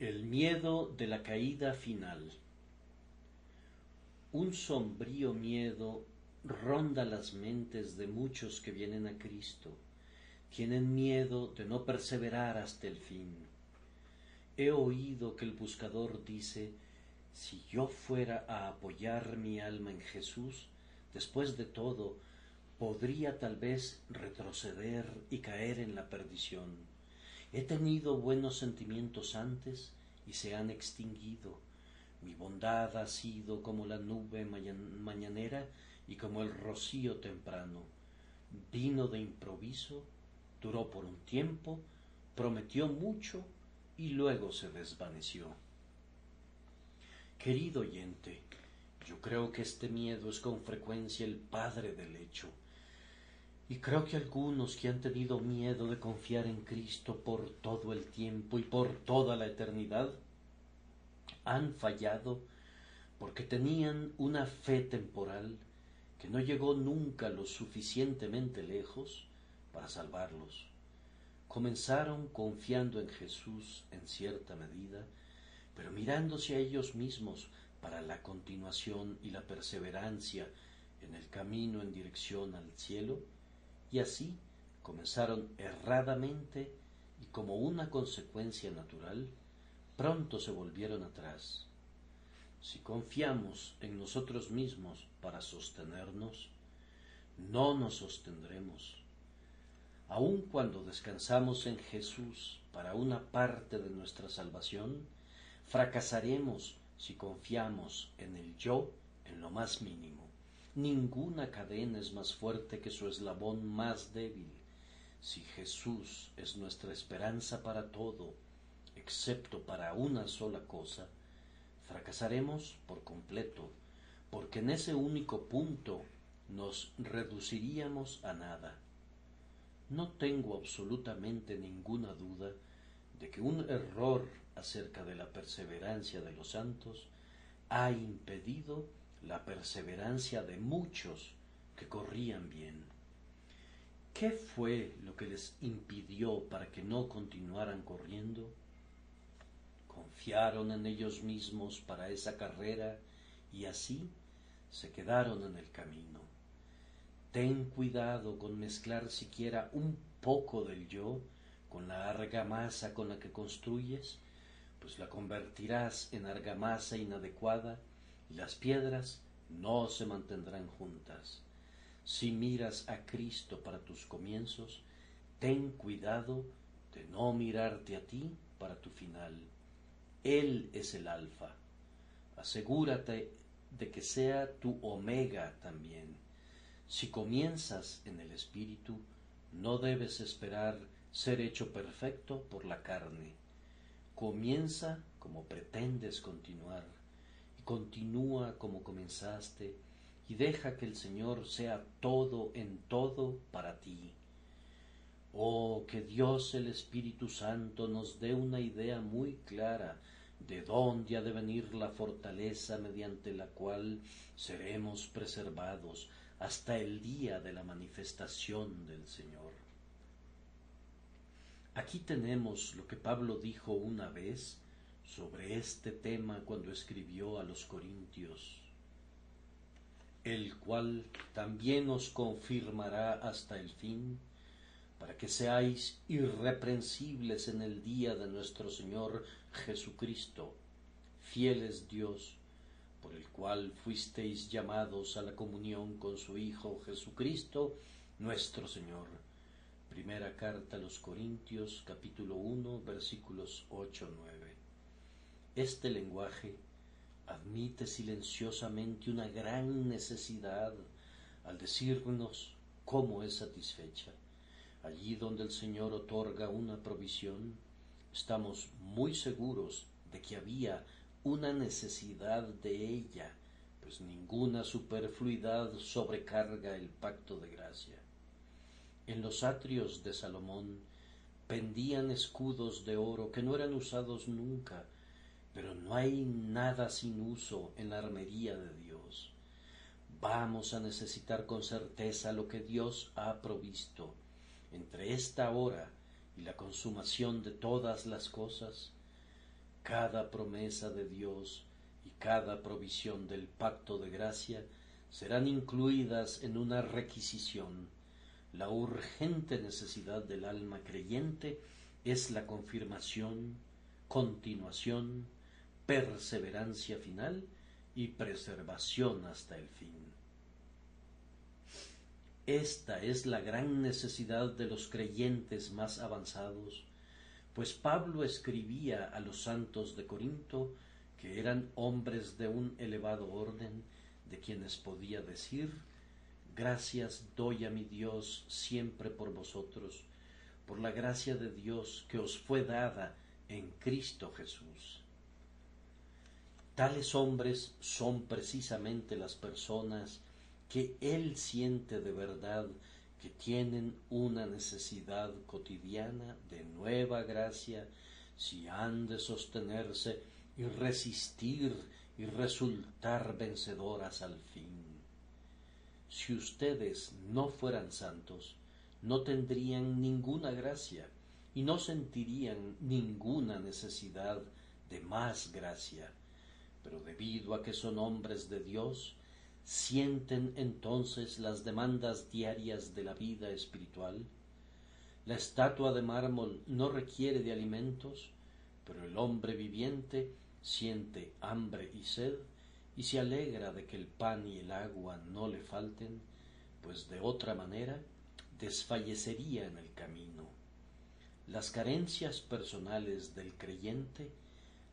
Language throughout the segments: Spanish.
El miedo de la caída final. Un sombrío miedo ronda las mentes de muchos que vienen a Cristo. Tienen miedo de no perseverar hasta el fin. He oído que el buscador dice, si yo fuera a apoyar mi alma en Jesús, después de todo, podría tal vez retroceder y caer en la perdición. He tenido buenos sentimientos antes y se han extinguido. Mi bondad ha sido como la nube mañanera y como el rocío temprano. Vino de improviso, duró por un tiempo, prometió mucho y luego se desvaneció. Querido oyente, yo creo que este miedo es con frecuencia el padre del hecho. Y creo que algunos que han tenido miedo de confiar en Cristo por todo el tiempo y por toda la eternidad, han fallado porque tenían una fe temporal que no llegó nunca lo suficientemente lejos para salvarlos. Comenzaron confiando en Jesús en cierta medida, pero mirándose a ellos mismos para la continuación y la perseverancia en el camino en dirección al cielo, y así comenzaron erradamente y como una consecuencia natural, pronto se volvieron atrás. Si confiamos en nosotros mismos para sostenernos, no nos sostendremos. Aun cuando descansamos en Jesús para una parte de nuestra salvación, fracasaremos si confiamos en el yo en lo más mínimo. Ninguna cadena es más fuerte que su eslabón más débil. Si Jesús es nuestra esperanza para todo, excepto para una sola cosa, fracasaremos por completo, porque en ese único punto nos reduciríamos a nada. No tengo absolutamente ninguna duda de que un error acerca de la perseverancia de los santos ha impedido la perseverancia de muchos que corrían bien. ¿Qué fue lo que les impidió para que no continuaran corriendo? Confiaron en ellos mismos para esa carrera y así se quedaron en el camino. Ten cuidado con mezclar siquiera un poco del yo con la argamasa con la que construyes, pues la convertirás en argamasa inadecuada y las piedras no se mantendrán juntas. Si miras a Cristo para tus comienzos, ten cuidado de no mirarte a ti para tu final. Él es el alfa. Asegúrate de que sea tu omega también. Si comienzas en el espíritu, no debes esperar ser hecho perfecto por la carne. Comienza como pretendes continuar continúa como comenzaste y deja que el Señor sea todo en todo para ti. Oh, que Dios el Espíritu Santo nos dé una idea muy clara de dónde ha de venir la fortaleza mediante la cual seremos preservados hasta el día de la manifestación del Señor. Aquí tenemos lo que Pablo dijo una vez sobre este tema cuando escribió a los Corintios, el cual también os confirmará hasta el fin, para que seáis irreprensibles en el día de nuestro Señor Jesucristo, fieles Dios, por el cual fuisteis llamados a la comunión con su Hijo Jesucristo, nuestro Señor. Primera carta a los Corintios, capítulo 1, versículos 8 9. Este lenguaje admite silenciosamente una gran necesidad al decirnos cómo es satisfecha. Allí donde el Señor otorga una provisión, estamos muy seguros de que había una necesidad de ella, pues ninguna superfluidad sobrecarga el pacto de gracia. En los atrios de Salomón pendían escudos de oro que no eran usados nunca, pero no hay nada sin uso en la armería de Dios. Vamos a necesitar con certeza lo que Dios ha provisto. Entre esta hora y la consumación de todas las cosas, cada promesa de Dios y cada provisión del pacto de gracia serán incluidas en una requisición. La urgente necesidad del alma creyente es la confirmación, continuación, perseverancia final y preservación hasta el fin. Esta es la gran necesidad de los creyentes más avanzados, pues Pablo escribía a los santos de Corinto que eran hombres de un elevado orden, de quienes podía decir Gracias doy a mi Dios siempre por vosotros, por la gracia de Dios que os fue dada en Cristo Jesús. Tales hombres son precisamente las personas que Él siente de verdad que tienen una necesidad cotidiana de nueva gracia si han de sostenerse y resistir y resultar vencedoras al fin. Si ustedes no fueran santos, no tendrían ninguna gracia y no sentirían ninguna necesidad de más gracia. Pero debido a que son hombres de Dios, sienten entonces las demandas diarias de la vida espiritual. La estatua de mármol no requiere de alimentos, pero el hombre viviente siente hambre y sed y se alegra de que el pan y el agua no le falten, pues de otra manera desfallecería en el camino. Las carencias personales del creyente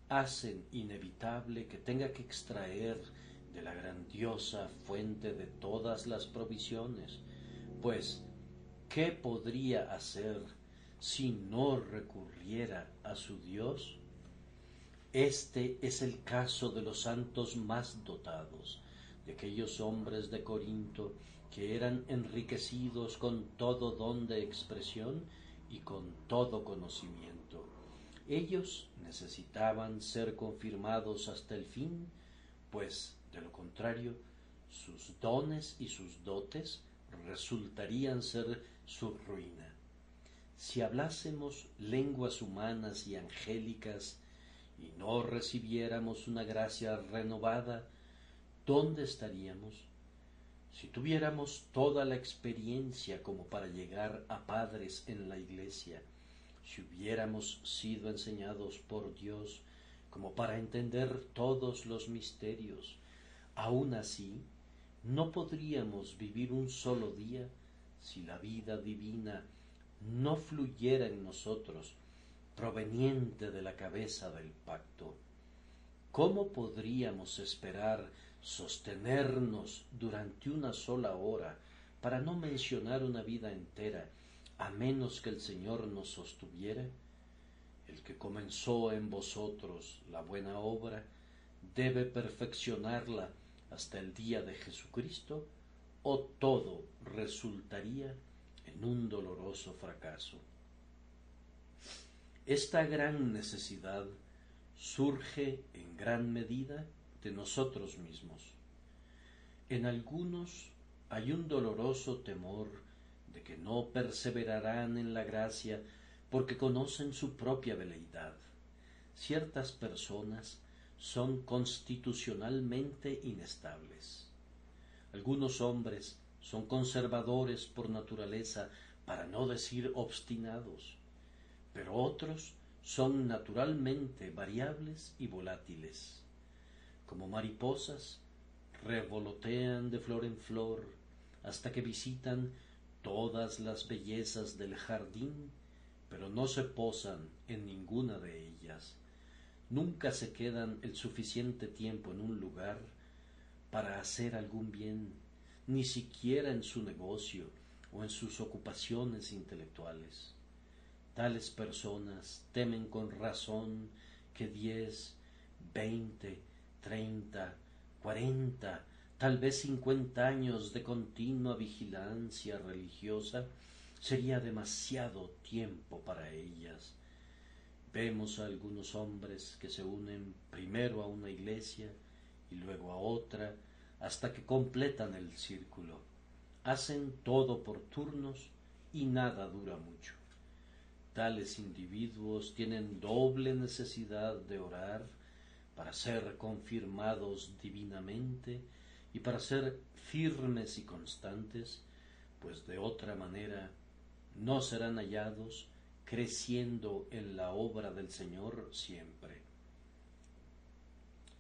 hacen inevitable que tenga que extraer de la grandiosa fuente de todas las provisiones, pues ¿qué podría hacer si no recurriera a su Dios? Este es el caso de los santos más dotados, de aquellos hombres de Corinto que eran enriquecidos con todo don de expresión y con todo conocimiento. Ellos necesitaban ser confirmados hasta el fin, pues, de lo contrario, sus dones y sus dotes resultarían ser su ruina. Si hablásemos lenguas humanas y angélicas y no recibiéramos una gracia renovada, ¿dónde estaríamos? Si tuviéramos toda la experiencia como para llegar a padres en la iglesia, si hubiéramos sido enseñados por Dios como para entender todos los misterios, aun así no podríamos vivir un solo día si la vida divina no fluyera en nosotros proveniente de la cabeza del pacto. ¿Cómo podríamos esperar sostenernos durante una sola hora, para no mencionar una vida entera, a menos que el Señor nos sostuviera? El que comenzó en vosotros la buena obra debe perfeccionarla hasta el día de Jesucristo, o todo resultaría en un doloroso fracaso. Esta gran necesidad surge en gran medida de nosotros mismos. En algunos hay un doloroso temor de que no perseverarán en la gracia porque conocen su propia veleidad. Ciertas personas son constitucionalmente inestables. Algunos hombres son conservadores por naturaleza, para no decir obstinados pero otros son naturalmente variables y volátiles. Como mariposas, revolotean de flor en flor hasta que visitan todas las bellezas del jardín, pero no se posan en ninguna de ellas. Nunca se quedan el suficiente tiempo en un lugar para hacer algún bien, ni siquiera en su negocio o en sus ocupaciones intelectuales. Tales personas temen con razón que diez, veinte, treinta, cuarenta, tal vez cincuenta años de continua vigilancia religiosa sería demasiado tiempo para ellas. Vemos a algunos hombres que se unen primero a una iglesia y luego a otra hasta que completan el círculo. Hacen todo por turnos y nada dura mucho tales individuos tienen doble necesidad de orar para ser confirmados divinamente y para ser firmes y constantes, pues de otra manera no serán hallados creciendo en la obra del Señor siempre.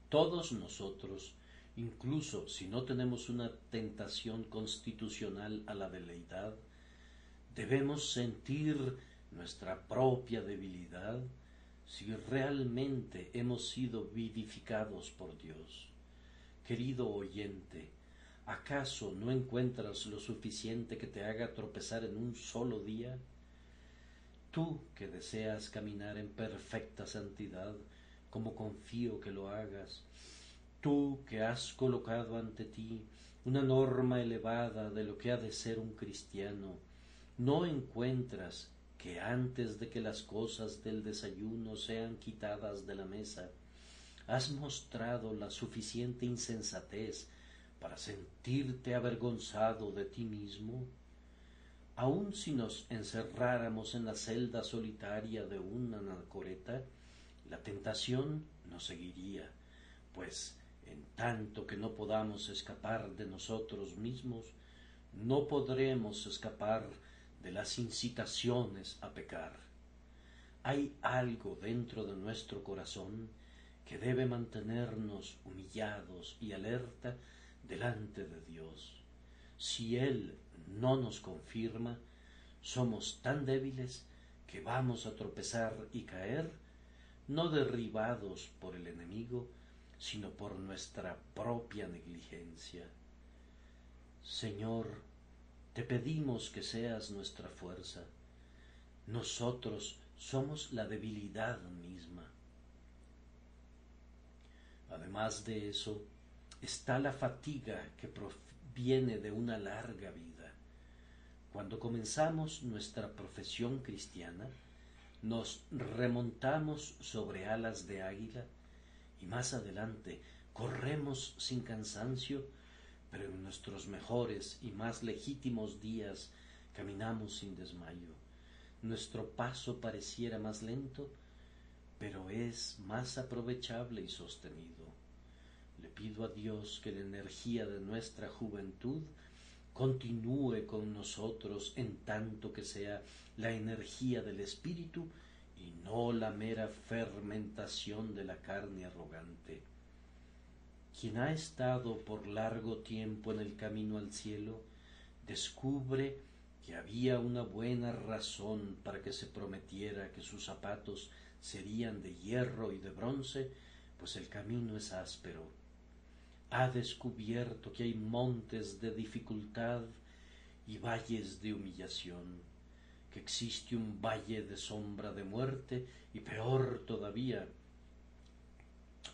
Todos nosotros, incluso si no tenemos una tentación constitucional a la veleidad, debemos sentir nuestra propia debilidad si realmente hemos sido vivificados por Dios. Querido oyente, ¿acaso no encuentras lo suficiente que te haga tropezar en un solo día? Tú que deseas caminar en perfecta santidad, como confío que lo hagas, tú que has colocado ante ti una norma elevada de lo que ha de ser un cristiano, no encuentras que antes de que las cosas del desayuno sean quitadas de la mesa, has mostrado la suficiente insensatez para sentirte avergonzado de ti mismo? Aun si nos encerráramos en la celda solitaria de una anacoreta, la tentación nos seguiría, pues en tanto que no podamos escapar de nosotros mismos, no podremos escapar de las incitaciones a pecar. Hay algo dentro de nuestro corazón que debe mantenernos humillados y alerta delante de Dios. Si Él no nos confirma, somos tan débiles que vamos a tropezar y caer, no derribados por el enemigo, sino por nuestra propia negligencia. Señor, te pedimos que seas nuestra fuerza. Nosotros somos la debilidad misma. Además de eso, está la fatiga que proviene de una larga vida. Cuando comenzamos nuestra profesión cristiana, nos remontamos sobre alas de águila y más adelante corremos sin cansancio pero en nuestros mejores y más legítimos días caminamos sin desmayo. Nuestro paso pareciera más lento, pero es más aprovechable y sostenido. Le pido a Dios que la energía de nuestra juventud continúe con nosotros en tanto que sea la energía del espíritu y no la mera fermentación de la carne arrogante. Quien ha estado por largo tiempo en el camino al cielo, descubre que había una buena razón para que se prometiera que sus zapatos serían de hierro y de bronce, pues el camino es áspero. Ha descubierto que hay montes de dificultad y valles de humillación, que existe un valle de sombra de muerte y peor todavía,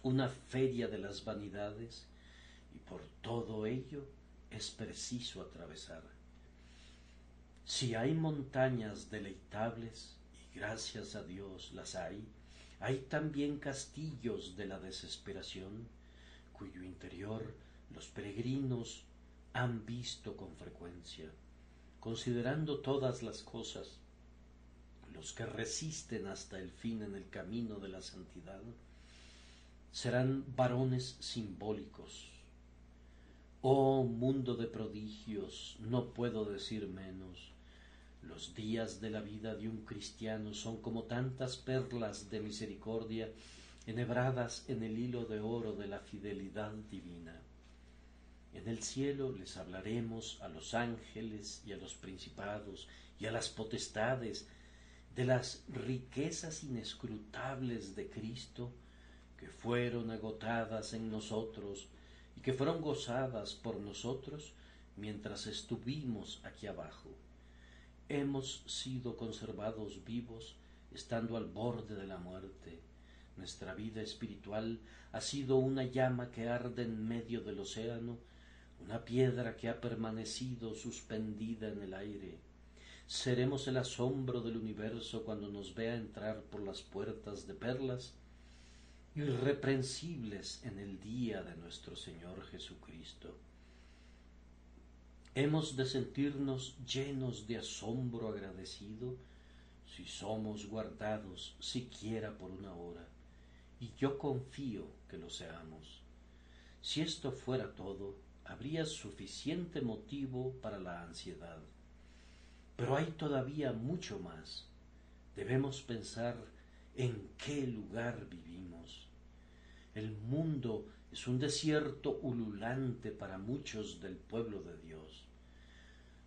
una feria de las vanidades y por todo ello es preciso atravesar. Si hay montañas deleitables, gracias a Dios las hay, hay también castillos de la desesperación, cuyo interior los peregrinos han visto con frecuencia. Considerando todas las cosas, los que resisten hasta el fin en el camino de la santidad, serán varones simbólicos. Oh mundo de prodigios, no puedo decir menos. Los días de la vida de un cristiano son como tantas perlas de misericordia enhebradas en el hilo de oro de la fidelidad divina. En el cielo les hablaremos a los ángeles y a los principados y a las potestades de las riquezas inescrutables de Cristo que fueron agotadas en nosotros y que fueron gozadas por nosotros mientras estuvimos aquí abajo. Hemos sido conservados vivos estando al borde de la muerte. Nuestra vida espiritual ha sido una llama que arde en medio del océano, una piedra que ha permanecido suspendida en el aire. Seremos el asombro del universo cuando nos vea entrar por las puertas de perlas irreprensibles en el día de nuestro Señor Jesucristo. Hemos de sentirnos llenos de asombro agradecido si somos guardados siquiera por una hora, y yo confío que lo seamos. Si esto fuera todo, habría suficiente motivo para la ansiedad. Pero hay todavía mucho más. Debemos pensar en qué lugar vivimos. El mundo es un desierto ululante para muchos del pueblo de Dios.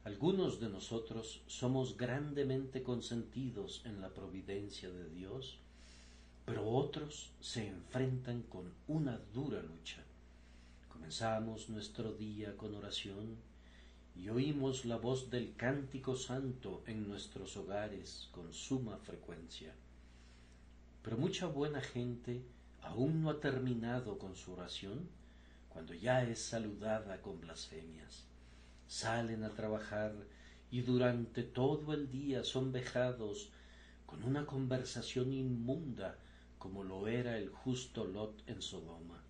Algunos de nosotros somos grandemente consentidos en la providencia de Dios, pero otros se enfrentan con una dura lucha. Comenzamos nuestro día con oración y oímos la voz del cántico santo en nuestros hogares con suma frecuencia. Pero mucha buena gente aún no ha terminado con su oración cuando ya es saludada con blasfemias. Salen a trabajar y durante todo el día son vejados con una conversación inmunda como lo era el justo Lot en Sodoma.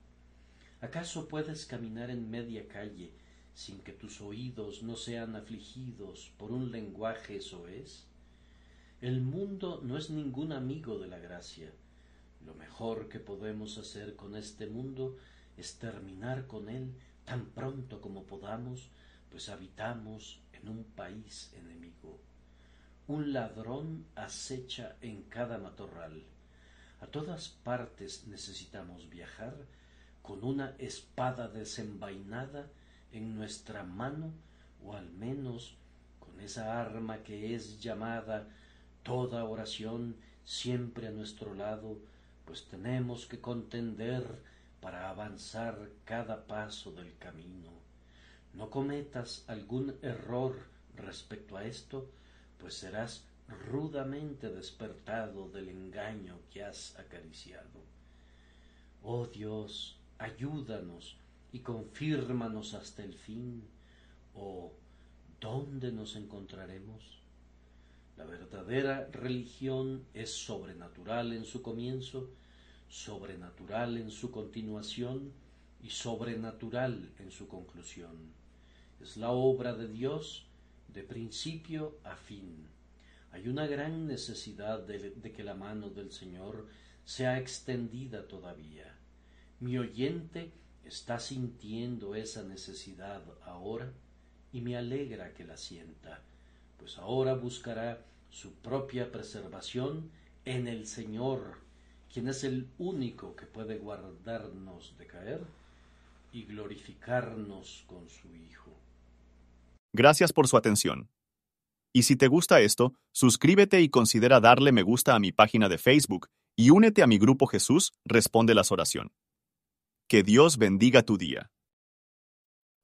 ¿Acaso puedes caminar en media calle sin que tus oídos no sean afligidos por un lenguaje soez? El mundo no es ningún amigo de la gracia. Lo mejor que podemos hacer con este mundo es terminar con él tan pronto como podamos, pues habitamos en un país enemigo. Un ladrón acecha en cada matorral. A todas partes necesitamos viajar con una espada desenvainada en nuestra mano o al menos con esa arma que es llamada toda oración siempre a nuestro lado, pues tenemos que contender para avanzar cada paso del camino. No cometas algún error respecto a esto, pues serás rudamente despertado del engaño que has acariciado. Oh Dios, ayúdanos y confírmanos hasta el fin, o ¿dónde nos encontraremos? La verdadera religión es sobrenatural en su comienzo, sobrenatural en su continuación y sobrenatural en su conclusión. Es la obra de Dios de principio a fin. Hay una gran necesidad de, que la mano del Señor sea extendida todavía. Mi oyente está sintiendo esa necesidad ahora y me alegra que la sienta, pues ahora buscará su propia preservación en el Señor, quien es el único que puede guardarnos de caer y glorificarnos con su Hijo. Gracias por su atención. Y si te gusta esto, suscríbete y considera darle me gusta a mi página de Facebook y únete a mi grupo Jesús Responde las Oración. Que Dios bendiga tu día.